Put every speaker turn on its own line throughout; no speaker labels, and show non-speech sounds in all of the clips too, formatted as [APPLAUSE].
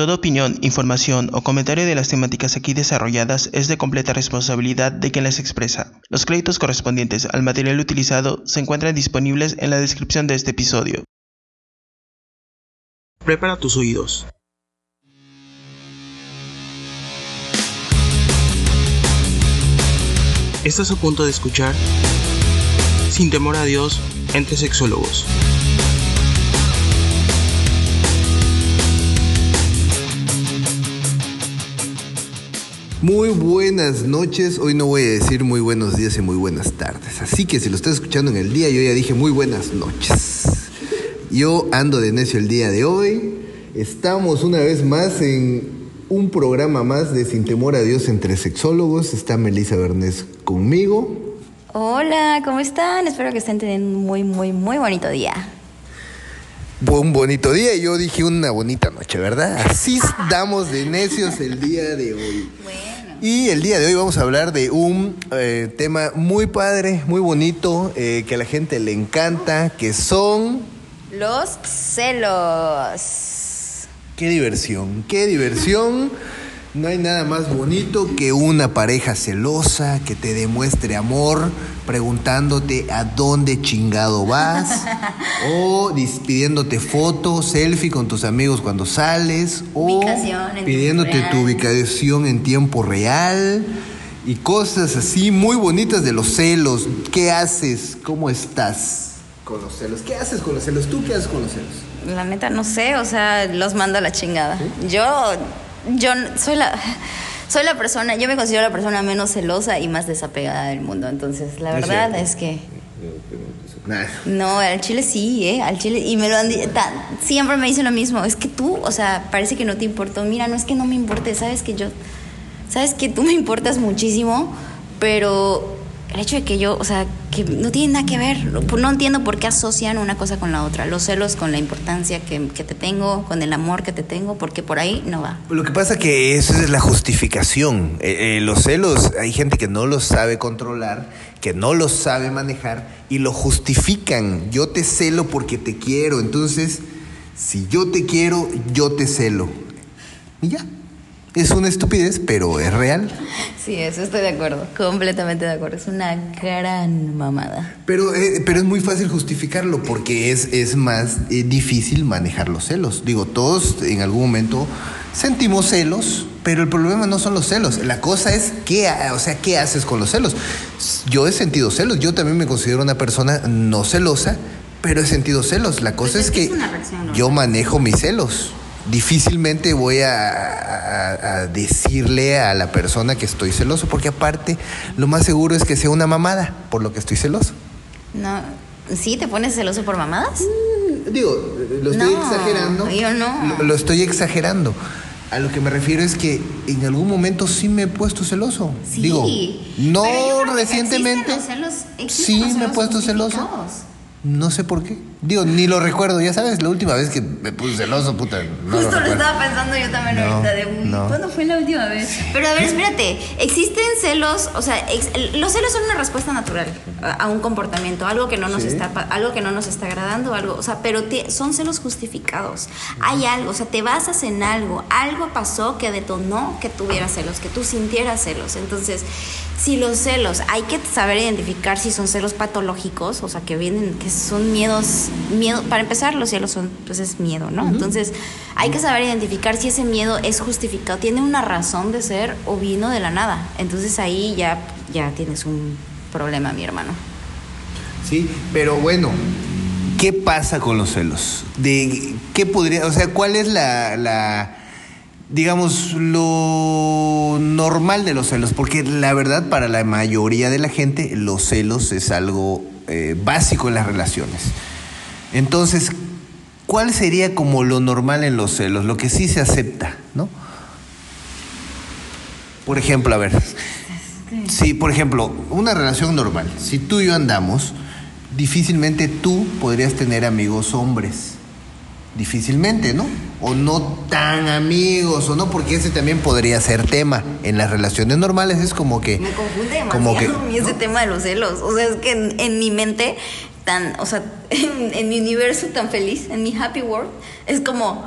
Toda opinión, información o comentario de las temáticas aquí desarrolladas es de completa responsabilidad de quien las expresa. Los créditos correspondientes al material utilizado se encuentran disponibles en la descripción de este episodio. Prepara tus oídos. Estás a punto de escuchar Sin temor a Dios entre sexólogos.
Muy buenas noches, hoy no voy a decir muy buenos días y muy buenas tardes, así que si lo estás escuchando en el día, yo ya dije muy buenas noches. Yo ando de necio el día de hoy, estamos una vez más en un programa más de Sin Temor a Dios entre sexólogos, está Melissa Bernés conmigo.
Hola, ¿cómo están? Espero que estén teniendo un muy, muy, muy bonito día.
Un bonito día y yo dije una bonita noche, ¿verdad? Así estamos de necios el día de hoy.
Bueno.
Y el día de hoy vamos a hablar de un eh, tema muy padre, muy bonito, eh, que a la gente le encanta, que son...
Los celos.
Qué diversión, qué diversión. No hay nada más bonito que una pareja celosa que te demuestre amor preguntándote a dónde chingado vas [LAUGHS] o pidiéndote fotos, selfie con tus amigos cuando sales o pidiéndote tu ubicación en tiempo real y cosas así muy bonitas de los celos. ¿Qué haces? ¿Cómo estás con los celos? ¿Qué haces con los celos? ¿Tú qué haces con los celos?
La neta, no sé, o sea, los mando a la chingada. Yo, yo soy la, soy la persona, yo me considero la persona menos celosa y más desapegada del mundo. Entonces, la
No
verdad es que no, al chile sí, ¿eh? Al chile, y me lo han di- tan- siempre me dicen lo mismo. Es que tú, o sea, parece que no te importó. Mira, no es que no me importe, sabes que yo, sabes que tú me importas muchísimo, pero el hecho de que yo, o sea, que no tiene nada que ver. No, entiendo por qué asocian una cosa con la otra. Los celos con la importancia que, te tengo, con el amor que te tengo, porque por ahí no va.
Lo que pasa que eso es la justificación. Eh, eh, los celos, hay gente que no los sabe controlar, que no los sabe manejar y lo justifican. Yo te celo porque te quiero. Entonces, si yo te quiero, yo te celo. Y ya. Es una estupidez, pero es real.
Sí, eso estoy de acuerdo, completamente de acuerdo. Es una gran mamada.
Pero, eh, pero es muy fácil justificarlo porque es, es más eh, difícil manejar los celos. Digo, todos en algún momento sentimos celos, pero el problema no son los celos. La cosa es qué, o sea, qué haces con los celos. Yo he sentido celos. Yo también me considero una persona no celosa, pero he sentido celos. La cosa
Pues
es,
es que
que
es una reacción normal.
yo manejo mis celos. Difícilmente voy a, a- a decirle a la persona que estoy celoso, porque aparte lo más seguro es que sea una mamada por lo que estoy celoso.
No, ¿sí te pones celoso por mamadas?
Digo, lo estoy
No,
exagerando.
yo no.
Lo, lo estoy exagerando. A lo que me refiero es que en algún momento sí me he puesto celoso.
Sí.
Digo, no recientemente.
celos-
sí me he puesto celoso. No sé por qué. Digo, ni lo recuerdo. Ya sabes, la última vez que me puse celoso, puta. No
Justo lo, estaba pensando yo también
No,
ahorita de uy,
no.
¿cuándo fue la última vez? Pero a ver, espérate, existen celos, o sea, ex- los celos son una respuesta natural a, a un comportamiento, algo que no nos
Sí.
está algo que no nos está agradando, algo, o sea, pero te- son celos justificados. Hay algo, o sea, te basas en algo, algo pasó que detonó que tuvieras celos, que tú sintieras celos. Entonces, si los celos, hay que saber identificar si son celos patológicos, o sea, que vienen, que son miedos, miedo, para empezar, los celos son, pues es miedo, ¿no? Entonces, hay que saber identificar si ese miedo es justificado, tiene una razón de ser o vino de la nada. Entonces ahí ya, ya tienes un problema, mi hermano.
Sí, pero bueno, ¿qué pasa con los celos? De qué podría, o sea, ¿cuál es la, la digamos lo normal de los celos? Porque la verdad para la mayoría de la gente los celos es algo eh, básico en las relaciones. Entonces, ¿cuál sería como lo normal en los celos? Lo que sí se acepta, ¿no? Por ejemplo, a ver, Sí, por ejemplo, una relación normal. Si tú y yo andamos, difícilmente tú podrías tener amigos hombres. Difícilmente, ¿no? O no tan amigos, o no, porque ese también podría ser tema. En las relaciones normales es como que.
Me confunde demasiado
como que,
a mí ese tema de los celos. O sea, es que en, en mi mente, tan, o sea, [LAUGHS] en, en mi universo tan feliz, en mi happy world, es como,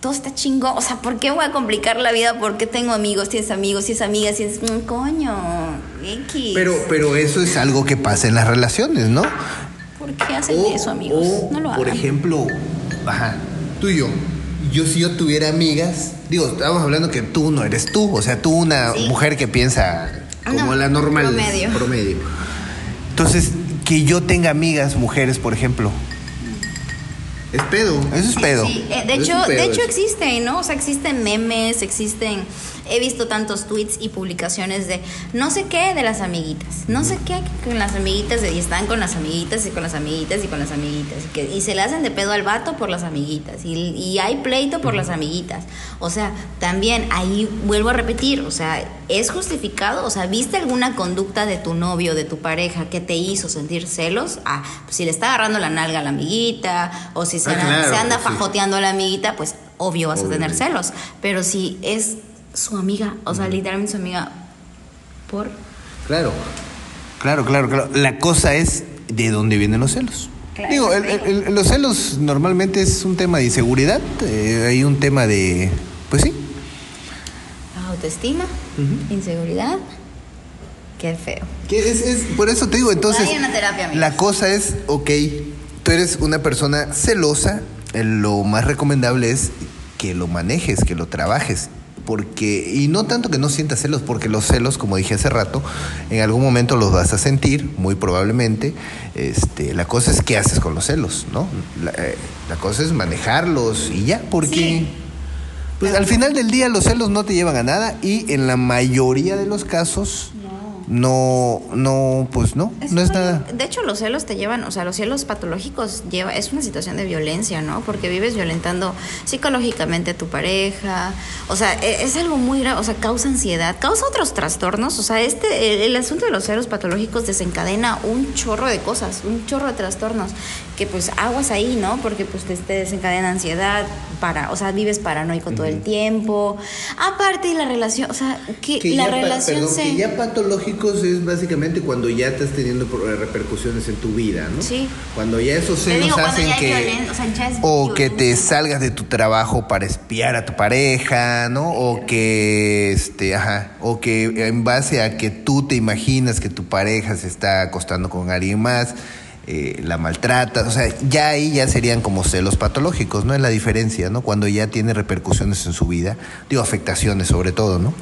todo está chingón. O sea, ¿por qué voy a complicar la vida? ¿Por qué tengo amigos? Si es amigos, si es amiga, si es. Mm, coño, X.
Pero, pero eso es algo que pasa en las relaciones, ¿no?
¿Por qué hacen eso, amigos?
o,
no lo hagan.
Por ejemplo, ajá, tú y yo. Yo si yo tuviera amigas, digo, estamos hablando que tú no eres tú, o sea, tú una
Sí.
mujer que piensa como
No,
la normal.
promedio.
promedio. Entonces, que yo tenga amigas mujeres, por ejemplo. Es pedo, eso es pedo.
Sí, eh, de hecho,
pedo
de hecho
eso.
existen, ¿no? O sea, existen memes, existen. He visto tantos tweets y publicaciones de no sé qué de las amiguitas, no sé qué con las amiguitas y están con las amiguitas y con las amiguitas y con las amiguitas y, que, y se le hacen de pedo al vato por las amiguitas y, y hay pleito por las amiguitas. O sea, también ahí vuelvo a repetir, o sea, es justificado, o sea, ¿viste alguna conducta de tu novio, de tu pareja que te hizo sentir celos? Ah, pues si le está agarrando la nalga a la amiguita o si se,
Ah,
anda-
claro,
se anda
sí.
fajoteando a la amiguita, pues obvio vas a tener celos. Pero si es su amiga, o sea, literalmente su amiga, por.
Claro, claro, claro, claro. La cosa es de dónde vienen los celos.
Claro,
Digo, el-
claro.
el- el- los celos normalmente es un tema de inseguridad, eh, hay un tema de, pues sí,
Autoestima, inseguridad. Qué feo.
que es, es- por eso te digo, entonces,
terapia,
la cosa es, ok, tú eres una persona celosa, eh, lo más recomendable es que lo manejes, que lo trabajes. Porque, y no tanto que no sientas celos, porque los celos, como dije hace rato, en algún momento los vas a sentir, muy probablemente. Este, la cosa es qué haces con los celos, ¿no? La, eh, la cosa es manejarlos y ya, porque
Sí.
pues al final del día los celos no te llevan a nada y en la mayoría de los casos no, no, pues no, no es nada.
De hecho, los celos te llevan, o sea, los celos patológicos lleva, es una situación de violencia, ¿no? Porque vives violentando psicológicamente a tu pareja. O sea, e- es algo muy grave, o sea, causa ansiedad, causa otros trastornos. O sea, este, el, el asunto de los celos patológicos desencadena un chorro de cosas, un chorro de trastornos. Que pues aguas ahí, ¿no? Porque pues te, te desencadena ansiedad, para, o sea, vives paranoico todo el tiempo. Aparte, la relación, o sea, que, la relación
perdón,
se.
que ya patológicos es básicamente cuando ya estás teniendo pro- repercusiones en tu vida, ¿no?
Sí.
Cuando ya esos
Te
celos
digo, cuando
hacen que
violen- o sea, ya es
o que te salgas de tu trabajo para espiar a tu pareja, ¿no? O que este, ajá, o que en base a que tú te imaginas que tu pareja se está acostando con alguien más, eh, la maltrata, o sea, ya ahí ya serían como celos patológicos, ¿no? Es la diferencia, ¿no? Cuando ya tiene repercusiones en su vida, digo, afectaciones sobre todo, ¿no?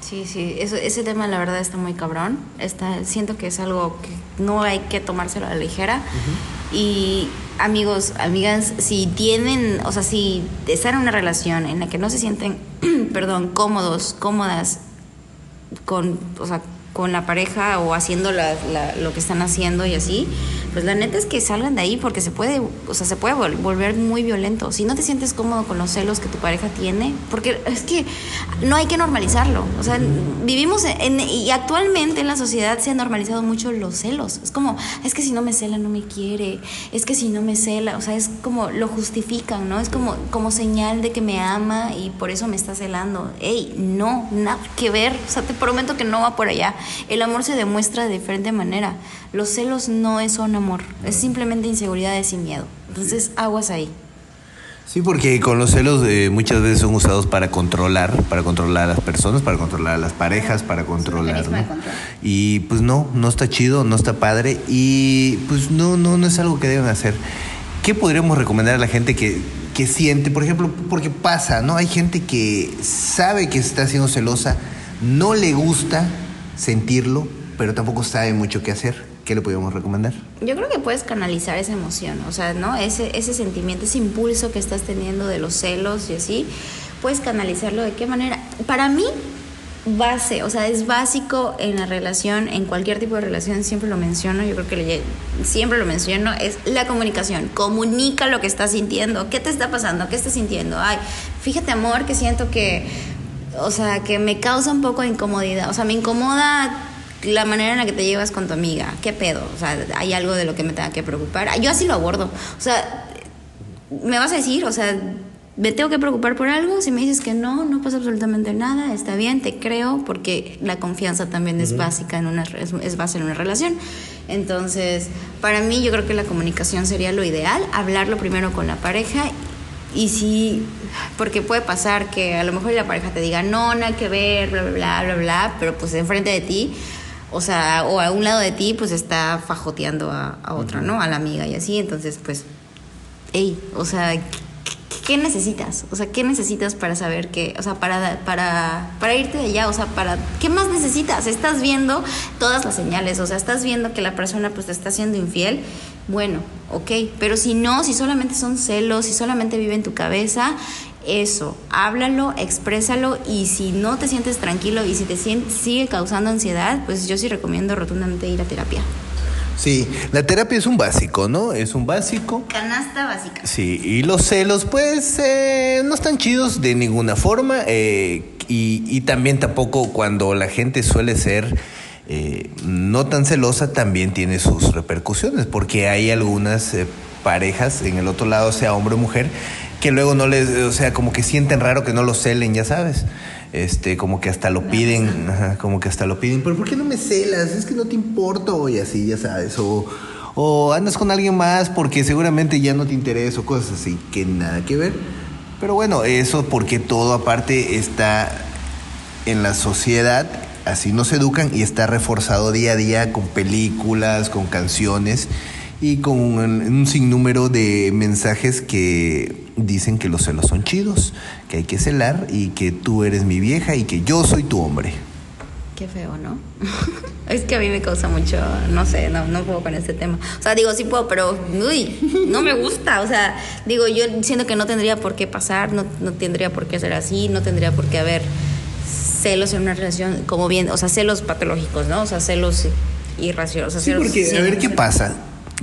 Sí, sí, eso, ese tema la verdad está muy cabrón. Está, siento que es algo que no hay que tomárselo a la ligera. Y amigos, amigas, si tienen, o sea, si están en una relación en la que no se sienten, [CLEARS THROAT] perdón, cómodos, cómodas con, o sea, con la pareja o haciendo la- la- lo que están haciendo y así, pues la neta es que salgan de ahí porque se puede, o sea, se puede vol- volver muy violento. Si no te sientes cómodo con los celos que tu pareja tiene, porque es que no hay que normalizarlo. O sea, vivimos en, y actualmente en la sociedad se han normalizado mucho los celos. Es como, es que si no me cela no me quiere, es que si no me cela, o sea, es como lo justifican, ¿no? Es como, como señal de que me ama y por eso me está celando. Ey, no, nada que ver. O sea, te prometo que no va por allá. El amor se demuestra de diferente manera. Los celos no es un amor, es simplemente inseguridades y miedo. Entonces, aguas ahí.
Sí, porque con los celos eh, muchas veces son usados para controlar, para controlar a las personas, para controlar a las parejas, para controlar. Y pues no, no está chido, no está padre y pues no, no, no es algo que deben hacer. ¿Qué podríamos recomendar a la gente que, que siente, por ejemplo, porque pasa, ¿no? Hay gente que sabe que está siendo celosa, no le gusta sentirlo, pero tampoco sabe mucho qué hacer. ¿Qué le podríamos recomendar?
Yo creo que puedes canalizar esa emoción, o sea, ¿no? Ese, ese sentimiento, ese impulso que estás teniendo de los celos y así, puedes canalizarlo de qué manera. Para mí, base, o sea, es básico en la relación, en cualquier tipo de relación, siempre lo menciono, yo creo que siempre lo menciono, es la comunicación. Comunica lo que estás sintiendo, qué te está pasando, qué estás sintiendo. Ay, fíjate, amor, que siento que, o sea, que me causa un poco de incomodidad, o sea, me incomoda la manera en la que te llevas con tu amiga, ¿qué pedo? O sea, hay algo de lo que me tenga que preocupar. Yo así lo abordo. O sea, me vas a decir, o sea, me tengo que preocupar por algo. Si me dices que no, no pasa absolutamente nada, está bien, te creo, porque la confianza también es básica en una es, es base en una relación. Entonces, para mí yo creo que la comunicación sería lo ideal, hablarlo primero con la pareja y sí, porque puede pasar que a lo mejor la pareja te diga, no, nada que ver, bla, bla, bla, bla, bla, pero pues enfrente de ti, o sea, o a un lado de ti, pues está fajoteando a, a otra, ¿no? A la amiga y así, entonces, pues, hey, o sea, ¿qué, qué necesitas? O sea, ¿qué necesitas para saber que, o sea, para, para, para irte de allá, o sea, para, ¿qué más necesitas? Estás viendo todas las señales, o sea, estás viendo que la persona pues te está siendo infiel, bueno, ok, pero si no, si solamente son celos, si solamente vive en tu cabeza, eso, háblalo, exprésalo y si no te sientes tranquilo y si te sigue causando ansiedad, pues yo sí recomiendo rotundamente ir a terapia.
Sí, la terapia es un básico, ¿no? Es un básico.
Canasta básica.
Sí, y los celos, pues, eh, no están chidos de ninguna forma. eh, y, y también tampoco cuando la gente suele ser eh, no tan celosa, también tiene sus repercusiones, porque hay algunas eh, parejas en el otro lado, sea hombre o mujer, que luego no les, o sea, como que sienten raro que no lo celen, ya sabes. Este, como que hasta lo piden, ajá, como que hasta lo piden, pero ¿por qué no me celas? Es que no te importo, y así, ya sabes, o, o andas con alguien más porque seguramente ya no te interesa, o cosas así, que nada que ver. Pero bueno, eso porque todo aparte está en la sociedad, así nos educan y está reforzado día a día con películas, con canciones y con un, un sinnúmero de mensajes que dicen que los celos son chidos, que hay que celar y que tú eres mi vieja y que yo soy tu hombre.
Qué feo, ¿no? [LAUGHS] es que a mí me causa mucho, no sé, no, no puedo con este tema. O sea, digo, sí puedo, pero, uy, no me gusta. O sea, digo, yo siento que no tendría por qué pasar, no, no tendría por qué ser así, no tendría por qué haber celos en una relación, como bien, o sea, celos patológicos, ¿no? O sea, celos irracionales. O sea,
Sí, porque a ver qué pasa.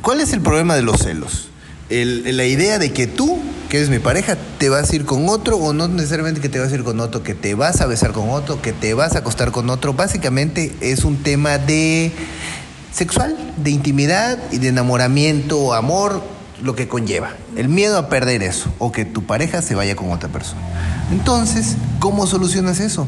¿Cuál es el problema de los celos? El- la idea de que tú, que eres mi pareja, te vas a ir con otro o no necesariamente que te vas a ir con otro, que te vas a besar con otro, que te vas a acostar con otro. Básicamente es un tema de sexual, de intimidad y de enamoramiento, amor, lo que conlleva. El miedo a perder eso o que tu pareja se vaya con otra persona. Entonces, ¿cómo solucionas eso?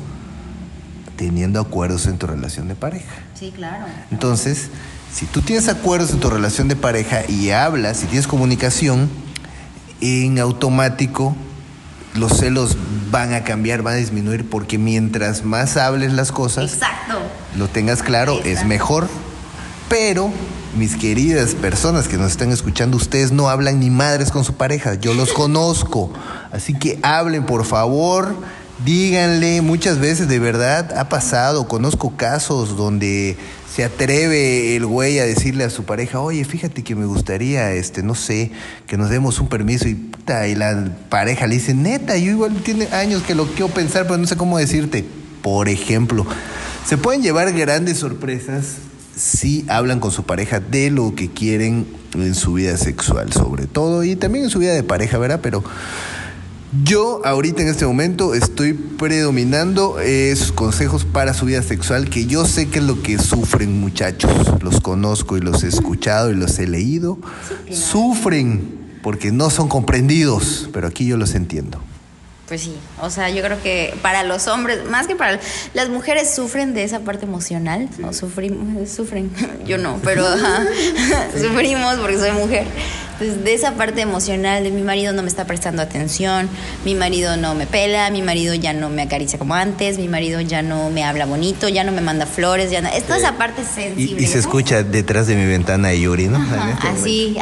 Teniendo acuerdos en tu relación de pareja.
Sí, claro.
Entonces, si tú tienes acuerdos en tu relación de pareja y hablas y tienes comunicación, en automático los celos van a cambiar, van a disminuir, porque mientras más hables las cosas,
Exacto.
lo tengas claro, es mejor. Pero, mis queridas personas que nos están escuchando, ustedes no hablan ni madres con su pareja, yo los [LAUGHS] conozco. Así que hablen, por favor, díganle, muchas veces de verdad ha pasado, conozco casos donde se atreve el güey a decirle a su pareja, oye, fíjate que me gustaría, este, no sé, que nos demos un permiso y, y la pareja le dice, neta, yo igual tiene años que lo quiero pensar, pero no sé cómo decirte. Por ejemplo, se pueden llevar grandes sorpresas si hablan con su pareja de lo que quieren en su vida sexual, sobre todo, y también en su vida de pareja, ¿verdad? Pero yo ahorita en este momento estoy predominando esos consejos para su vida sexual, que yo sé que es lo que sufren muchachos, los conozco y los he escuchado y los he leído, sufren porque no son comprendidos, pero aquí yo los entiendo.
Pues sí, o sea, yo creo que para los hombres, más que para las mujeres sufren de esa parte emocional, o sufrimos, [LAUGHS] sufren, [LAUGHS] yo no, pero [LAUGHS] sufrimos porque soy mujer. Entonces, de esa parte emocional de mi marido no me está prestando atención, mi marido no me pela, mi marido ya no me acaricia como antes, mi marido ya no me habla bonito, ya no me manda flores, ya no, es toda esa parte sensible.
Y, y se
¿no?
escucha detrás de mi ventana Yuri, ¿no?
Ajá,
este
así,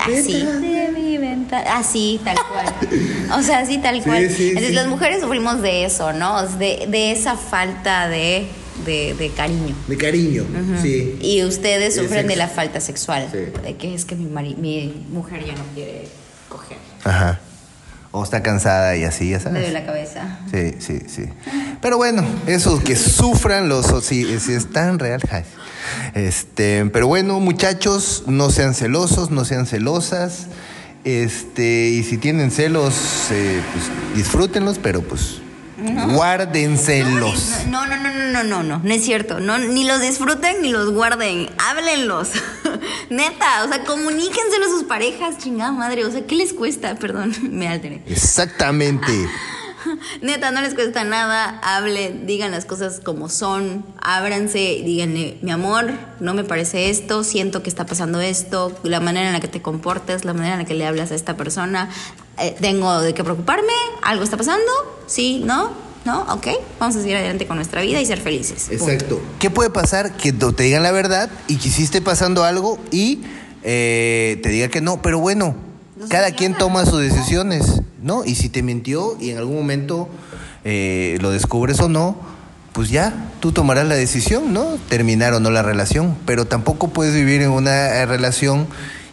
así. Así, tal cual. O sea, así, tal cual.
sí,
Entonces,
sí.
las mujeres sufrimos de eso, ¿no? De, de esa falta de, de, de cariño.
De cariño, sí.
Y ustedes
De
sufren de la falta sexual.
Sí.
De que es que mi, mari- mi mujer ya no quiere coger.
Ajá. O está cansada y así, ya
Me
sabes.
duele la cabeza.
Sí, sí, sí. Pero bueno, esos que sufran los sí, sí es tan real. Este, pero bueno, muchachos, no sean celosos, no sean celosas. Este, y si tienen celos, eh, pues disfrútenlos, pero pues guárdenselos.
No, no, no, no, no, no, no, no es cierto. No, ni los disfruten ni los guarden. Háblenlos. [LAUGHS] Neta, o sea, comuníquenselo a sus parejas, chingada madre. O sea, ¿qué les cuesta? Perdón, [LAUGHS] me alteré.
Exactamente. [LAUGHS] [LAUGHS]
Neta, no les cuesta nada. Hablen, digan las cosas como son. Ábranse, díganle, mi amor, no me parece esto, siento que está pasando esto, la manera en la que te comportas, la manera en la que le hablas a esta persona. Eh, ¿Tengo de qué preocuparme? ¿Algo está pasando? ¿Sí? ¿No? ¿No? Ok, vamos a seguir adelante con nuestra vida y ser felices.
Exacto. ¿Qué puede pasar? Que te digan la verdad y que hiciste pasando algo y eh, te diga que no, pero bueno, cada quien toma sus decisiones, ¿no? Y si te mintió y en algún momento eh, lo descubres o no, pues ya, tú tomarás la decisión, ¿no? Terminar o no la relación, pero tampoco puedes vivir en una eh, relación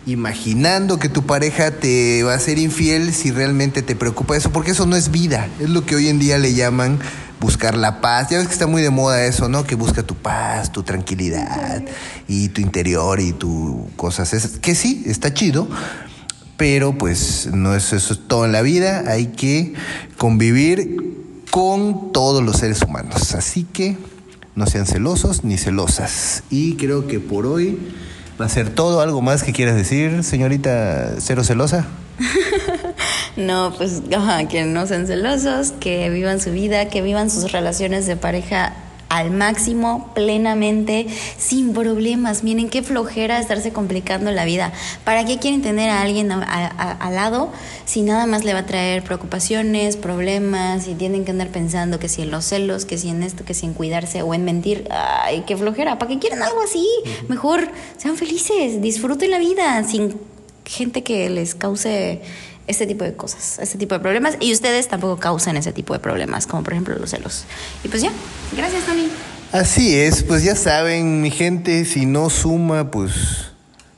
imaginando que tu pareja te va a ser infiel si realmente te preocupa eso, porque eso no es vida, es lo que hoy en día le llaman buscar la paz. Ya ves que está muy de moda eso, ¿no? Que busca tu paz, tu tranquilidad y tu interior y tu cosas. Es, que sí, está chido, pero pues no es eso es todo en la vida. Hay que convivir con todos los seres humanos. Así que no sean celosos ni celosas. Y creo que por hoy va a ser todo. ¿Algo más que quieras decir, señorita Cero Celosa? [LAUGHS]
no, pues que no sean celosos, que vivan su vida, que vivan sus relaciones de pareja al máximo, plenamente, sin problemas. Miren qué flojera estarse complicando la vida. ¿Para qué quieren tener a alguien al lado si nada más le va a traer preocupaciones, problemas y tienen que andar pensando que si en los celos, que si en esto, que si en cuidarse o en mentir? Ay, qué flojera. ¿Para qué quieren algo así? Mejor sean felices, disfruten la vida sin gente que les cause este tipo de cosas, este tipo de problemas. Y ustedes tampoco causan ese tipo de problemas, como por ejemplo los celos. Y pues ya, gracias Tony.
Así es, pues ya saben, mi gente, si no suma, pues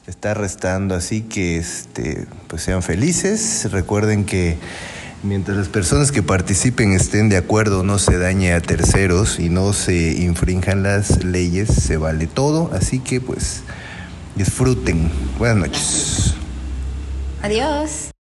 está restando. Así que este, pues sean felices. Recuerden que mientras las personas que participen estén de acuerdo, no se dañe a terceros y no se infrinjan las leyes, se vale todo. Así que pues disfruten. Buenas noches.
Adiós.